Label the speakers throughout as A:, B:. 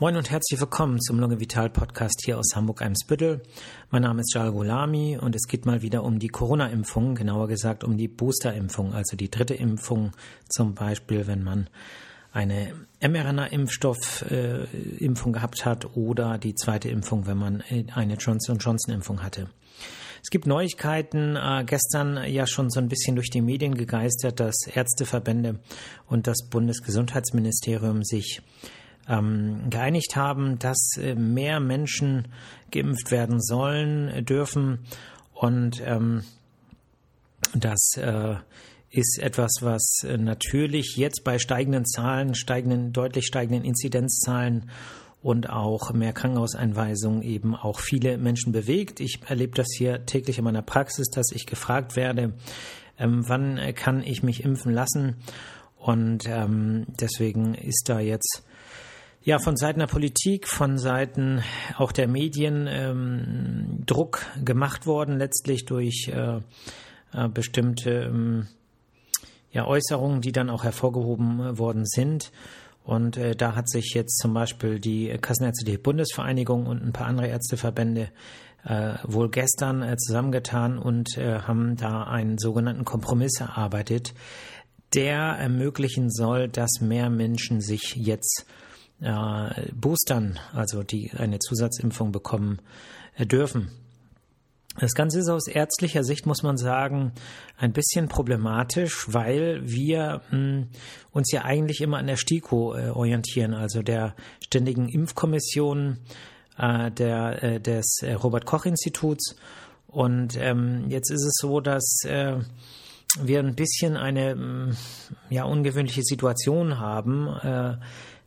A: Moin und herzlich willkommen zum Lunge Vital Podcast hier aus Hamburg-Eimsbüttel. Mein Name ist Jal Golami und es geht mal wieder um die Corona-Impfung, genauer gesagt um die Booster-Impfung, also die dritte Impfung, zum Beispiel, wenn man eine mRNA-Impfstoff-Impfung gehabt hat oder die zweite Impfung, wenn man eine Johnson Johnson-Impfung hatte. Es gibt Neuigkeiten, äh, gestern ja schon so ein bisschen durch die Medien gegeistert, dass Ärzteverbände und das Bundesgesundheitsministerium sich ähm, geeinigt haben, dass äh, mehr Menschen geimpft werden sollen, äh, dürfen. Und ähm, das äh, ist etwas, was äh, natürlich jetzt bei steigenden Zahlen, steigenden, deutlich steigenden Inzidenzzahlen und auch mehr Krankenhauseinweisungen eben auch viele Menschen bewegt. Ich erlebe das hier täglich in meiner Praxis, dass ich gefragt werde, ähm, wann kann ich mich impfen lassen? Und ähm, deswegen ist da jetzt ja, von Seiten der Politik, von Seiten auch der Medien ähm, Druck gemacht worden, letztlich durch äh, äh, bestimmte ähm, ja, Äußerungen, die dann auch hervorgehoben worden sind. Und äh, da hat sich jetzt zum Beispiel die Kassenärztliche Bundesvereinigung und ein paar andere Ärzteverbände äh, wohl gestern äh, zusammengetan und äh, haben da einen sogenannten Kompromiss erarbeitet, der ermöglichen soll, dass mehr Menschen sich jetzt äh, boostern, also die eine Zusatzimpfung bekommen äh, dürfen. Das Ganze ist aus ärztlicher Sicht, muss man sagen, ein bisschen problematisch, weil wir mh, hm, uns ja eigentlich immer an der STIKO äh, orientieren, also der Ständigen Impfkommission äh, der, äh, des äh, Robert Koch Instituts. Und ähm, jetzt ist es so, dass äh, wir ein bisschen eine mh, hm, ja, ungewöhnliche Situation haben äh,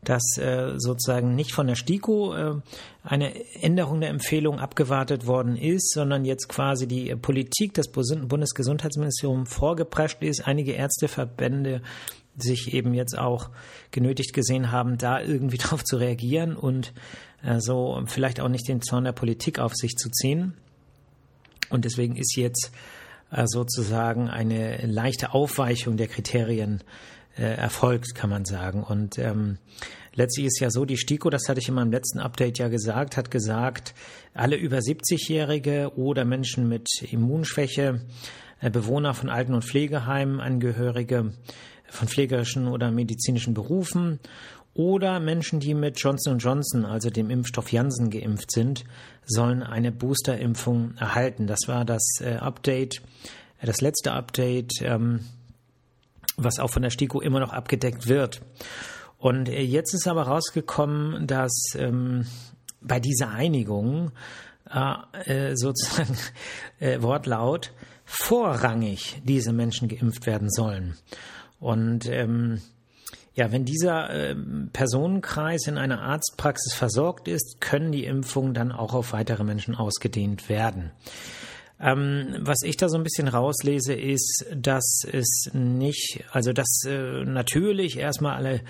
A: dass äh, sozusagen nicht von der STIKO äh, eine Änderung der Empfehlung abgewartet worden ist, sondern jetzt quasi die Politik des Bundesgesundheitsministeriums vorgeprescht ist. Einige Ärzteverbände sich eben jetzt auch genötigt gesehen haben, da irgendwie drauf zu reagieren und äh, so vielleicht auch nicht den Zorn der Politik auf sich zu ziehen. Und deswegen ist jetzt äh, sozusagen eine leichte Aufweichung der Kriterien äh, erfolgt, kann man sagen. Und ähm, letztlich ist ja so, die STIKO, das hatte ich in meinem letzten Update ja gesagt, hat gesagt, alle über 70-Jährige oder Menschen mit Immunschwäche, äh, Bewohner von Alten- und Pflegeheimen, Angehörige von pflegerischen oder medizinischen Berufen oder Menschen, die mit Johnson Johnson, also dem Impfstoff Janssen, geimpft sind, sollen eine Boosterimpfung erhalten. Das war das äh, Update, äh, das letzte Update ähm, was auch von der STIKO immer noch abgedeckt wird. Und äh, jetzt ist aber rausgekommen, dass ähm, bei dieser Einigung äh, äh sozusagen äh, Wortlaut vorrangig diese Menschen geimpft werden sollen. Und ähm, ja, wenn dieser äh, Personenkreis in einer Arztpraxis versorgt ist, können die Impfungen dann auch auf weitere Menschen ausgedehnt werden. Ähm, was ich da so ein bisschen rauslese, ist, dass es nicht, also dass äh, natürlich erstmal alle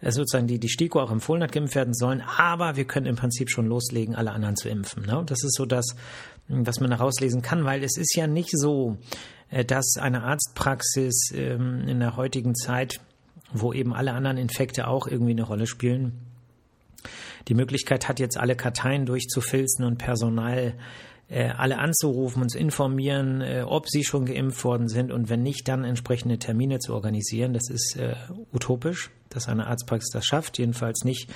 A: äh, sozusagen die, die STIKO auch empfohlen hat, geimpft werden sollen, aber wir können im Prinzip schon loslegen, alle anderen zu impfen. Ne? Das ist so das, was man da rauslesen kann, weil es ist ja nicht so, äh, dass eine Arztpraxis ähm, in der heutigen Zeit, wo eben alle anderen Infekte auch irgendwie eine Rolle spielen, die Möglichkeit hat, jetzt alle Karteien durchzufilzen und Personal äh, alle anzurufen und zu informieren, äh, ob sie schon geimpft worden sind und wenn nicht, dann entsprechende Termine zu organisieren. Das ist äh, utopisch, dass eine Arztpraxis das schafft, jedenfalls nicht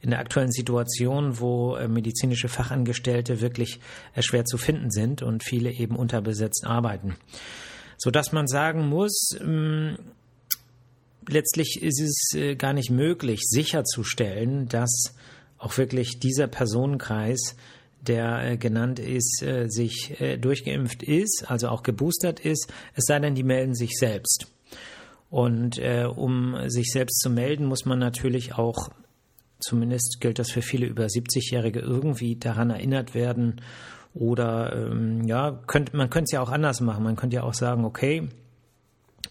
A: in der aktuellen Situation, wo äh, medizinische Fachangestellte wirklich äh, schwer zu finden sind und viele eben unterbesetzt arbeiten. So dass man sagen muss, ähm, letztlich ist es äh, gar nicht möglich, sicherzustellen, dass auch wirklich dieser Personenkreis der äh, genannt ist, äh, sich äh, durchgeimpft ist, also auch geboostert ist, es sei denn, die melden sich selbst. Und äh, um sich selbst zu melden, muss man natürlich auch, zumindest gilt das für viele über 70-Jährige, irgendwie daran erinnert werden. Oder ähm, ja, könnt, man könnte es ja auch anders machen. Man könnte ja auch sagen, okay,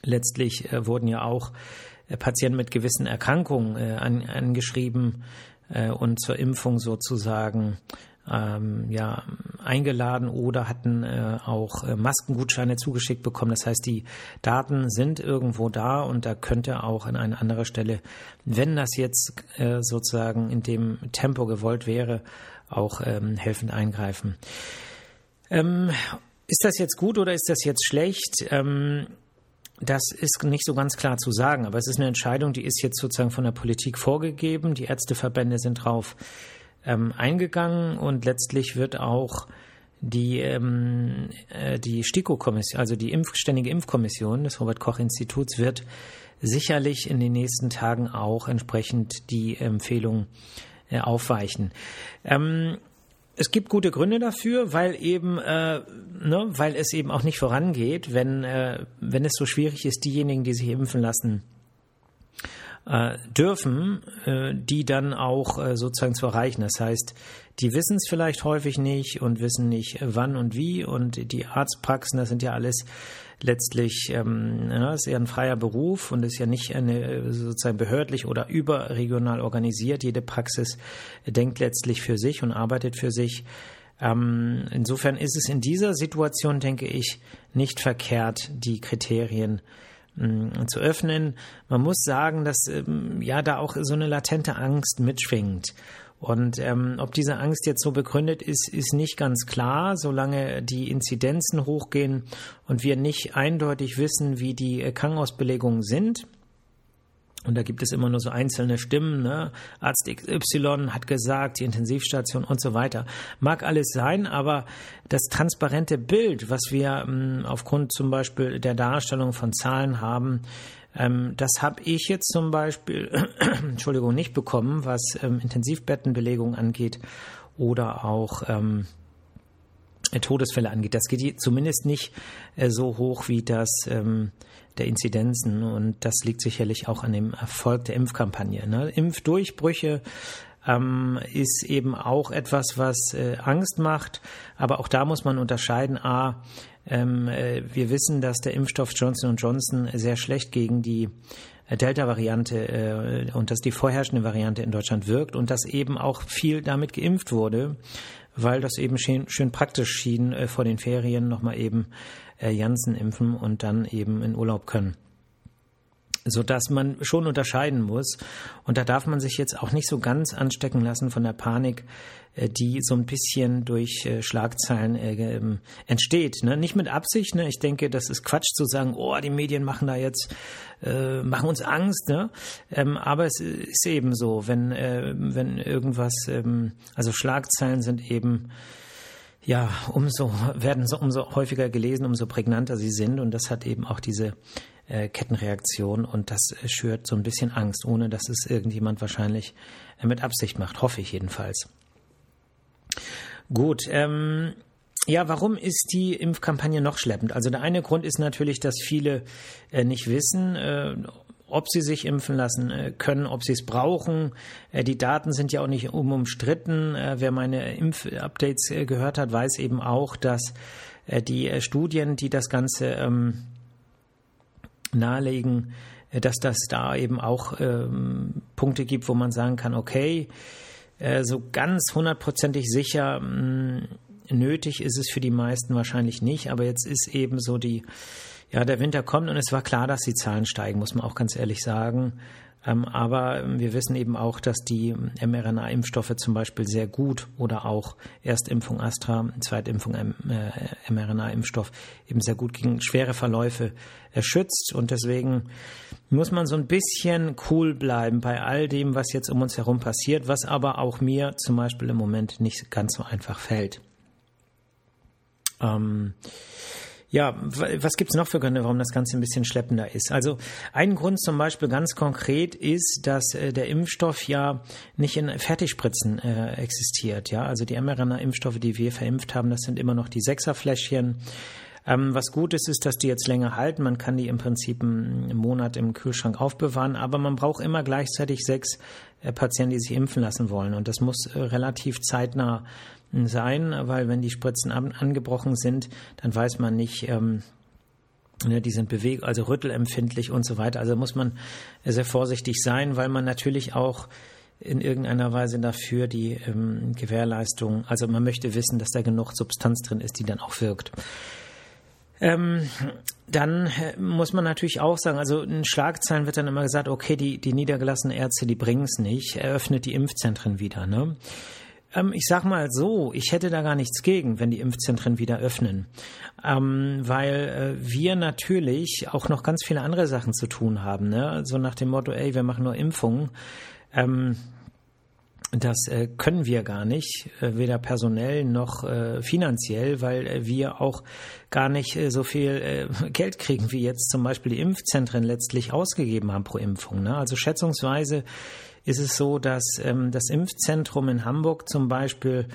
A: letztlich äh, wurden ja auch äh, Patienten mit gewissen Erkrankungen an, angeschrieben und zur Impfung sozusagen ähm, ja, eingeladen oder hatten äh, auch äh, Maskengutscheine zugeschickt bekommen. Das heißt, die Daten sind irgendwo da und da könnte auch an einer anderen Stelle, wenn das jetzt äh, sozusagen in dem Tempo gewollt wäre, auch ähm, helfend eingreifen. Ähm, ist das jetzt gut oder ist das jetzt schlecht? Ähm, das ist nicht so ganz klar zu sagen, aber es ist eine Entscheidung, die ist jetzt sozusagen von der Politik vorgegeben. Die Ärzteverbände sind drauf ähm, eingegangen und letztlich wird auch die, ähm, äh, die STIKO-Kommission, also die Impf Ständige Impfkommission des Robert-Koch-Instituts, wird sicherlich in den nächsten Tagen auch entsprechend die Empfehlung äh, aufweichen. Ähm, es gibt gute Gründe dafür, weil eben, äh, ne, weil es eben auch nicht vorangeht, wenn, äh, wenn es so schwierig ist, diejenigen, die sich impfen lassen, äh, dürfen, äh, die dann auch äh, sozusagen zu erreichen. Das heißt, die wissen es vielleicht häufig nicht und wissen nicht wann und wie und die Arztpraxen, das sind ja alles letztlich, ähm, ja, ist ja ein freier Beruf und ist ja nicht eine sozusagen behördlich oder überregional organisiert. Jede Praxis denkt letztlich für sich und arbeitet für sich. Ähm, insofern ist es in dieser Situation, denke ich, nicht verkehrt, die Kriterien zu öffnen. Man muss sagen, dass ähm, ja da auch so eine latente Angst mitschwingt. Und ähm, ob diese Angst jetzt so begründet ist, ist nicht ganz klar, solange die Inzidenzen hochgehen und wir nicht eindeutig wissen, wie die äh, Krankenhausbelegungen sind. Und da gibt es immer nur so einzelne Stimmen, ne? Arzt XY hat gesagt, die Intensivstation und so weiter. Mag alles sein, aber das transparente Bild, was wir ähm, aufgrund zum Beispiel der Darstellung von Zahlen haben, ähm, das habe ich jetzt zum Beispiel, Entschuldigung, nicht bekommen, was ähm, Intensivbettenbelegung angeht oder auch ähm, Todesfälle angeht. Das geht zumindest nicht äh, so hoch wie das ähm, der Inzidenzen und das liegt sicherlich auch an dem Erfolg der Impfkampagne. Ne? Impfdurchbrüche ähm, ist eben auch etwas, was äh, Angst macht, aber auch da muss man unterscheiden. A, ähm, äh, wir wissen, dass der Impfstoff Johnson Johnson sehr schlecht gegen die äh, Delta-Variante äh, und dass die vorherrschende Variante in Deutschland wirkt und dass eben auch viel damit geimpft wurde, weil das eben schön, schön praktisch schien, äh, vor den Ferien nochmal eben äh, Janssen impfen und dann eben in Urlaub können so dass man schon unterscheiden muss. Und da darf man sich jetzt auch nicht so ganz anstecken lassen von der Panik, äh, die so ein bisschen durch äh, Schlagzeilen ähm, entsteht. Ne? Nicht mit Absicht. Ne? Ich denke, das ist Quatsch zu sagen, oh, die Medien machen da jetzt, äh, machen uns Angst. Ne? Ähm, aber es ist eben so, wenn, äh, wenn irgendwas, ähm, also Schlagzeilen sind eben ja, umso werden so umso häufiger gelesen, umso prägnanter sie sind und das hat eben auch diese äh, Kettenreaktion und das schürt so ein bisschen Angst, ohne dass es irgendjemand wahrscheinlich äh, mit Absicht macht, hoffe ich jedenfalls. Gut, ähm, ja, warum ist die Impfkampagne noch schleppend? Also der eine Grund ist natürlich, dass viele äh, nicht wissen, äh, ob sie sich impfen lassen äh, können, ob sie es brauchen. Äh, die Daten sind ja auch nicht umstritten. Äh, wer meine Impfupdates gehört hat, weiß eben auch, dass die Studien, die das Ganze ähm, nahelegen, dass das da eben auch ähm, Punkte gibt, wo man sagen kann, okay, so ganz hundertprozentig sicher hm, nötig ist es für die meisten wahrscheinlich nicht, aber jetzt ist eben so die ja, der Winter kommt und es war klar, dass die Zahlen steigen, muss man auch ganz ehrlich sagen. Ähm, aber wir wissen eben auch, dass die mRNA-Impfstoffe zum Beispiel sehr gut oder auch Erstimpfung Astra, Zweitimpfung äh, mRNA-Impfstoff eben sehr gut gegen schwere Verläufe schützt. Und deswegen muss man so ein bisschen cool bleiben bei all dem, was jetzt um uns herum passiert, was aber auch mir zum Beispiel im Moment nicht ganz so einfach fällt. Ähm, ja, was gibt's noch für Gründe, warum das Ganze ein bisschen schleppender ist? Also ein Grund zum Beispiel ganz konkret ist, dass äh, der Impfstoff ja nicht in Fertigspritzen äh, existiert. Ja, also die mRNA-Impfstoffe, die wir verimpft haben, das sind immer noch die Sechserfläschchen. Ähm, was gut ist, ist, dass die jetzt länger halten. Man kann die im Prinzip einen Monat im Kühlschrank aufbewahren, aber man braucht immer gleichzeitig sechs Patienten, die sich impfen lassen wollen. Und das muss äh, relativ zeitnah sein, weil wenn die Spritzen an, angebrochen sind, dann weiß man nicht, ähm, ne, die sind bewegt, also rüttelempfindlich und so weiter. Also muss man sehr vorsichtig sein, weil man natürlich auch in irgendeiner Weise dafür die ähm, Gewährleistung, also man möchte wissen, dass da genug Substanz drin ist, die dann auch wirkt. Ähm, dann äh, muss man natürlich auch sagen, also in Schlagzeilen wird dann immer gesagt, okay, die, die niedergelassenen Ärzte, die bringen es nicht, eröffnet die Impfzentren wieder. Ne? Ähm, ich sag mal so, ich hätte da gar nichts gegen, wenn die Impfzentren wieder öffnen, ähm, weil äh, wir natürlich auch noch ganz viele andere Sachen zu tun haben. Ne? So nach dem Motto, ey, wir machen nur Impfungen. Ähm, das äh, können wir gar nicht, äh, weder personell noch äh, finanziell, weil äh, wir auch gar nicht äh, so viel äh, Geld kriegen, wie jetzt zum Beispiel die Impfzentren letztlich ausgegeben haben pro Impfung. Ne? Also schätzungsweise ist es so, dass ähm, das Impfzentrum in Hamburg zum Beispiel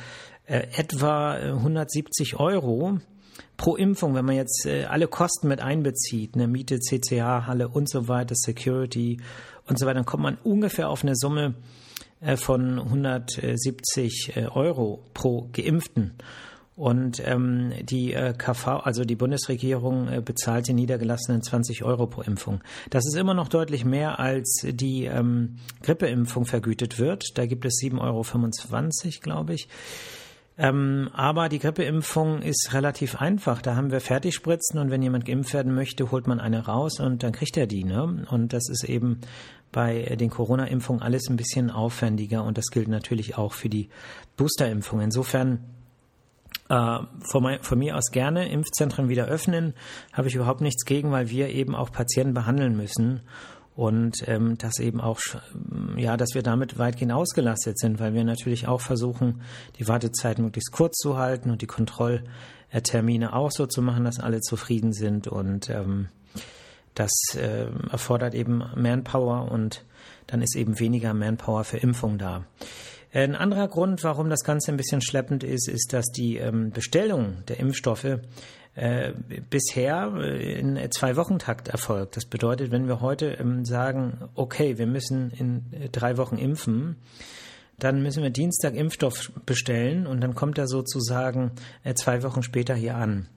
A: etwa 170 Euro pro Impfung, wenn man jetzt alle Kosten mit einbezieht, eine Miete, CCH-Halle und so weiter, Security und so weiter, dann kommt man ungefähr auf eine Summe äh, von 170 äh, Euro pro Geimpften. Und ähm, die äh, KV, also die Bundesregierung, äh, bezahlt den Niedergelassenen 20 Euro pro Impfung. Das ist immer noch deutlich mehr, als die ähm, Grippeimpfung vergütet wird. Da gibt es 7,25 Euro, glaube ich. Ähm, aber die Grippeimpfung ist relativ einfach. Da haben wir Fertigspritzen und wenn jemand geimpft werden möchte, holt man eine raus und dann kriegt er die. Ne? Und das ist eben bei den Corona-Impfungen alles ein bisschen aufwendiger und das gilt natürlich auch für die Booster-Impfung. Insofern äh, von, mein, von, mir aus gerne Impfzentren wieder öffnen, habe ich überhaupt nichts gegen, weil wir eben auch Patienten behandeln müssen und ähm, dass eben auch ja, dass wir damit weitgehend ausgelastet sind, weil wir natürlich auch versuchen, die Wartezeiten möglichst kurz zu halten und die Kontrolltermine auch so zu machen, dass alle zufrieden sind und ähm, das äh, erfordert eben Manpower und dann ist eben weniger Manpower für Impfung da. Ein anderer Grund, warum das Ganze ein bisschen schleppend ist, ist, dass die ähm, Bestellung der Impfstoffe äh, bisher äh, in zwei Wochen Takt erfolgt. Das bedeutet, wenn wir heute ähm, sagen, okay, wir müssen in äh, drei Wochen impfen, dann müssen wir Dienstag Impfstoff bestellen und dann kommt er sozusagen äh, zwei Wochen später hier an.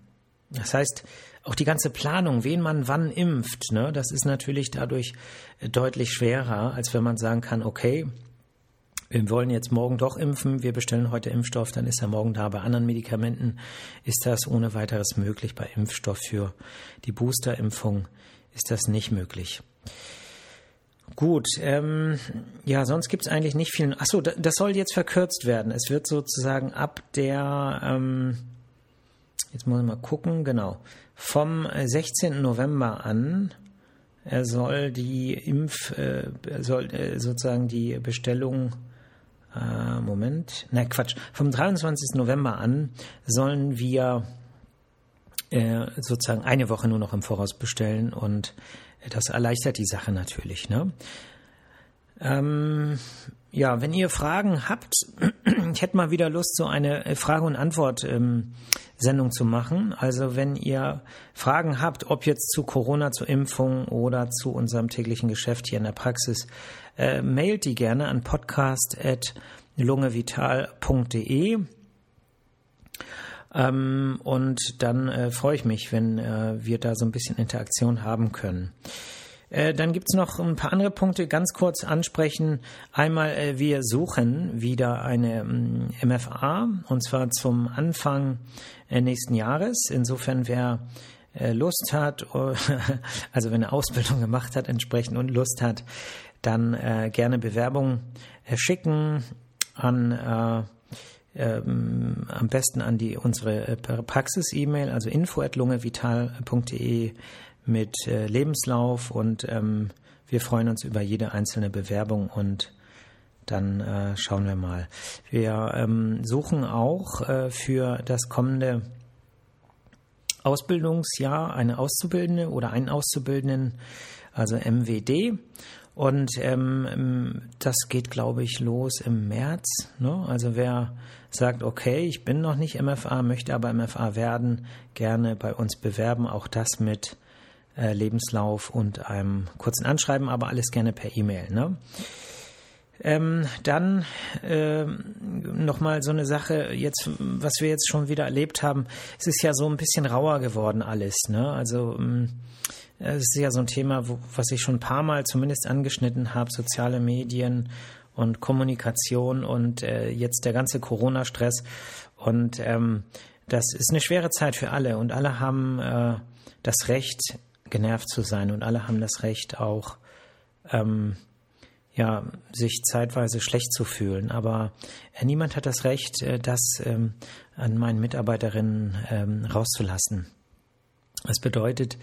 A: Das heißt, auch die ganze Planung, wen man wann impft, ne, das ist natürlich dadurch äh, deutlich schwerer, als wenn man sagen kann, okay, wir wollen jetzt morgen doch impfen, wir bestellen heute Impfstoff, dann ist er morgen da. Bei anderen Medikamenten ist das ohne weiteres möglich. Bei Impfstoff für die Boosterimpfung ist das nicht möglich. Gut, ähm, ja, sonst gibt es eigentlich nicht viel. Achso, das soll jetzt verkürzt werden. Es wird sozusagen ab der, ähm, jetzt muss ich mal gucken, genau, vom 16. November an er soll die Impf, äh, soll äh, sozusagen die Bestellung äh, Moment, na Quatsch, vom 23. November an sollen wir äh, sozusagen eine Woche nur noch im Voraus bestellen und das erleichtert die Sache natürlich. Ne? Ähm, ja, wenn ihr Fragen habt, ich hätte mal wieder Lust, so eine Frage- und Antwort-Sendung ähm, zu machen. Also wenn ihr Fragen habt, ob jetzt zu Corona, zur Impfung oder zu unserem täglichen Geschäft hier in der Praxis, äh, mailt die gerne an podcast.lungevital.de. Ähm, und dann äh, freue ich mich, wenn äh, wir da so ein bisschen Interaktion haben können. Äh, dann gibt es noch ein paar andere Punkte, ganz kurz ansprechen. Einmal, äh, wir suchen wieder eine MFA mm, und zwar zum Anfang äh, nächsten Jahres. Insofern, wer Lust hat, also wenn er Ausbildung gemacht hat entsprechend und Lust hat, dann gerne Bewerbung schicken an ähm, am besten an die unsere Praxis-E-Mail, also info@lungevital.de mit äh, Lebenslauf und ähm, wir freuen uns über jede einzelne Bewerbung und dann äh, schauen wir mal. Wir ähm, suchen auch äh, für das kommende Ausbildungsjahr eine Auszubildende oder einen Auszubildenden, also MWD. Und ähm, das geht, glaube ich, los im März. Ne? Also wer sagt, okay, ich bin noch nicht MFA, möchte aber MFA werden, gerne bei uns bewerben. Auch das mit äh, Lebenslauf und einem kurzen Anschreiben, aber alles gerne per E-Mail. Ne? Ähm, dann äh, nochmal so eine Sache, jetzt, was wir jetzt schon wieder erlebt haben, es ist ja so ein bisschen rauer geworden alles. Ne? Also ähm, es ist ja so ein Thema, wo, was ich schon ein paar Mal zumindest angeschnitten habe, soziale Medien und Kommunikation und äh, jetzt der ganze Corona-Stress. Und ähm, das ist eine schwere Zeit für alle und alle haben äh, das Recht, genervt zu sein und alle haben das Recht auch, ähm, ja, sich zeitweise schlecht zu fühlen. Aber äh, niemand hat das Recht, äh, das ähm, an meinen Mitarbeiterinnen ähm, rauszulassen. Das bedeutet,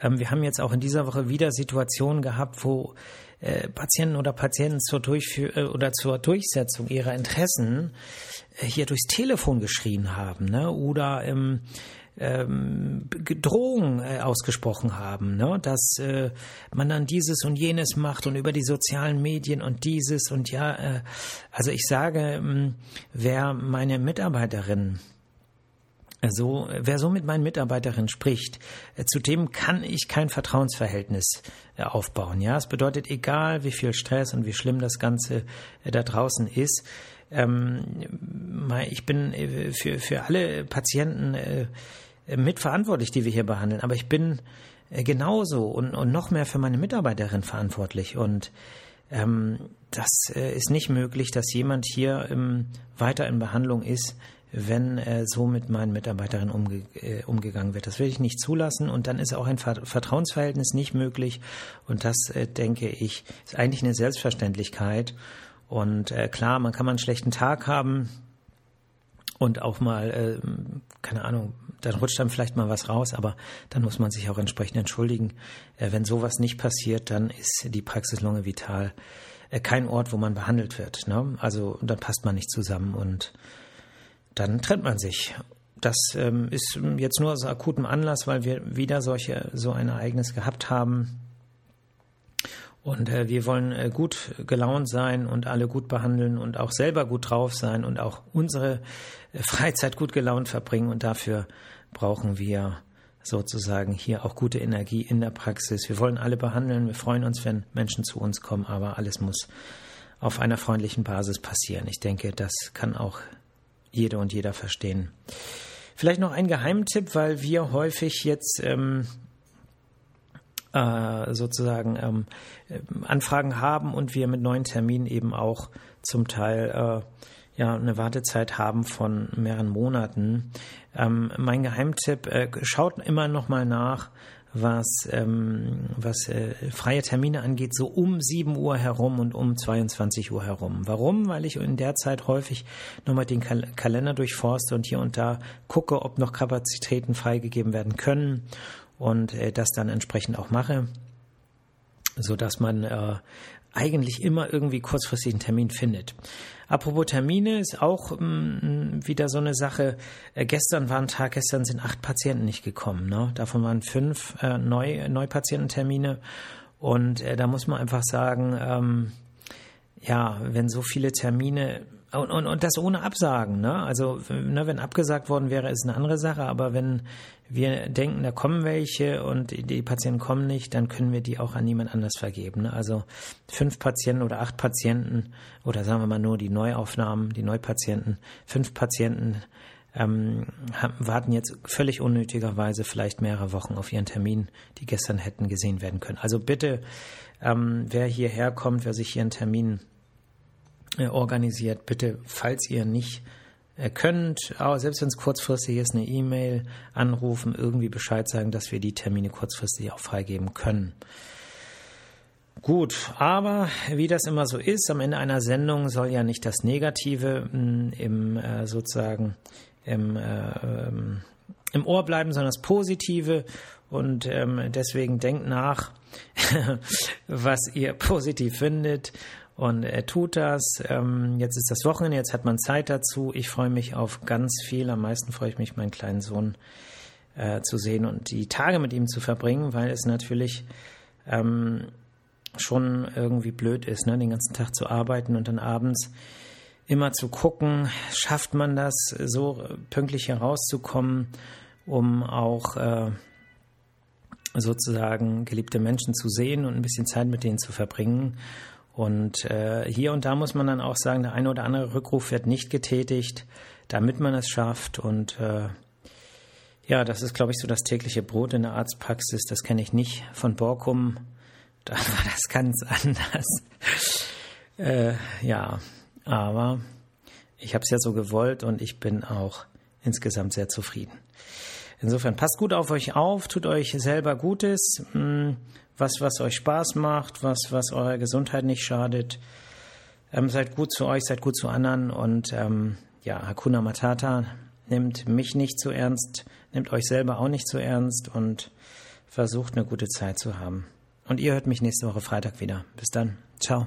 A: ähm, wir haben jetzt auch in dieser Woche wieder Situationen gehabt, wo äh, Patienten oder Patienten zur Durchführ äh, oder zur Durchsetzung ihrer Interessen äh, hier durchs Telefon geschrien haben, ne? Oder ähm, ähm, Drohungen äh, ausgesprochen haben, ne? dass äh, man dann dieses und jenes macht und über die sozialen Medien und dieses und ja, äh, also ich sage, ähm, wer meine Mitarbeiterin also, wer so mit meinen Mitarbeiterinnen spricht, äh, zu dem kann ich kein Vertrauensverhältnis äh, aufbauen. Ja, es bedeutet, egal wie viel Stress und wie schlimm das Ganze da draußen ist, ähm, ich bin für, für alle Patienten mitverantwortlich, die wir hier behandeln, aber ich bin genauso und, und noch mehr für meine Mitarbeiterin verantwortlich und ähm, das ist nicht möglich, dass jemand hier ähm, weiter in Behandlung ist, wenn äh, so mit meinen Mitarbeiterinnen umge äh, umgegangen wird. Das will ich nicht zulassen und dann ist auch ein Vertrauensverhältnis nicht möglich und das, äh, denke ich, ist eigentlich eine Selbstverständlichkeit. Und äh, klar, man kann mal einen schlechten Tag haben und auch mal, äh, keine Ahnung, dann rutscht dann vielleicht mal was raus, aber dann muss man sich auch entsprechend entschuldigen. Äh, wenn sowas nicht passiert, dann ist die Praxis Lunge Vital äh, kein Ort, wo man behandelt wird. Ne? Also dann passt man nicht zusammen und dann trennt man sich. Das ähm, ist jetzt nur aus akutem Anlass, weil wir wieder solche, so ein Ereignis gehabt haben. Und äh, wir wollen äh, gut gelaunt sein und alle gut behandeln und auch selber gut drauf sein und auch unsere äh, Freizeit gut gelaunt verbringen. Und dafür brauchen wir sozusagen hier auch gute Energie in der Praxis. Wir wollen alle behandeln. Wir freuen uns, wenn Menschen zu uns kommen, aber alles muss auf einer freundlichen Basis passieren. Ich denke, das kann auch jede und jeder verstehen. Vielleicht noch ein Geheimtipp, weil wir häufig jetzt ähm, äh, sozusagen ähm, äh, Anfragen haben und wir mit neuen Terminen eben auch zum Teil äh, ja eine Wartezeit haben von mehreren Monaten. Ähm, mein Geheimtipp: äh, Schaut immer noch mal nach, was, ähm, was äh, freie Termine angeht, so um 7 Uhr herum und um 22 Uhr herum. Warum? Weil ich in der Zeit häufig nochmal den Kal Kalender durchforste und hier und da gucke, ob noch Kapazitäten freigegeben werden können und äh, das dann entsprechend auch mache, so dass man äh, eigentlich immer irgendwie kurzfristig einen Termin findet. Apropos Termine ist auch ähm, wieder so eine Sache. Äh, gestern war ein Tag, gestern sind acht Patienten nicht gekommen. Ne? Davon waren fünf äh, Neu Neupatiententermine. Und äh, da muss man einfach sagen, ähm, ja, wenn so viele Termine und, und, und das ohne Absagen, ne? Also, ne, wenn abgesagt worden wäre, ist eine andere Sache, aber wenn wir denken, da kommen welche und die Patienten kommen nicht, dann können wir die auch an niemand anders vergeben. Ne? Also fünf Patienten oder acht Patienten oder sagen wir mal nur die Neuaufnahmen, die Neupatienten, fünf Patienten ähm, warten jetzt völlig unnötigerweise vielleicht mehrere Wochen auf ihren Termin, die gestern hätten gesehen werden können. Also bitte, ähm, wer hierher kommt, wer sich hier einen Termin organisiert. Bitte, falls ihr nicht äh, könnt, selbst wenn es kurzfristig ist, eine E-Mail anrufen, irgendwie Bescheid sagen, dass wir die Termine kurzfristig auch freigeben können. Gut, aber wie das immer so ist, am Ende einer Sendung soll ja nicht das Negative mm, im äh, sozusagen im, äh, ähm, im Ohr bleiben, sondern das Positive. Und ähm, deswegen denkt nach, was ihr positiv findet und er tut das. Ähm, jetzt ist das Wochenende, jetzt hat man Zeit dazu. Ich freue mich auf ganz viel. Am meisten freue ich mich, meinen kleinen Sohn äh, zu sehen und die Tage mit ihm zu verbringen, weil es natürlich ähm, schon irgendwie blöd ist, ne? den ganzen Tag zu arbeiten und dann abends immer zu gucken, schafft man das, so pünktlich herauszukommen, um auch äh, sozusagen geliebte Menschen zu sehen und ein bisschen Zeit mit denen zu verbringen. Und äh, hier und da muss man dann auch sagen, der eine oder andere Rückruf wird nicht getätigt, damit man es schafft. Und äh, ja, das ist, glaube ich, so das tägliche Brot in der Arztpraxis. Das kenne ich nicht von Borkum. Da war das ganz anders. Äh, ja, aber ich habe es ja so gewollt und ich bin auch insgesamt sehr zufrieden. Insofern passt gut auf euch auf, tut euch selber Gutes, hm, was, was euch Spaß macht, was, was eurer Gesundheit nicht schadet. Ähm, seid gut zu euch, seid gut zu anderen und ähm, ja, Hakuna Matata, nehmt mich nicht zu ernst, nehmt euch selber auch nicht zu ernst und versucht eine gute Zeit zu haben. Und ihr hört mich nächste Woche Freitag wieder. Bis dann. Ciao.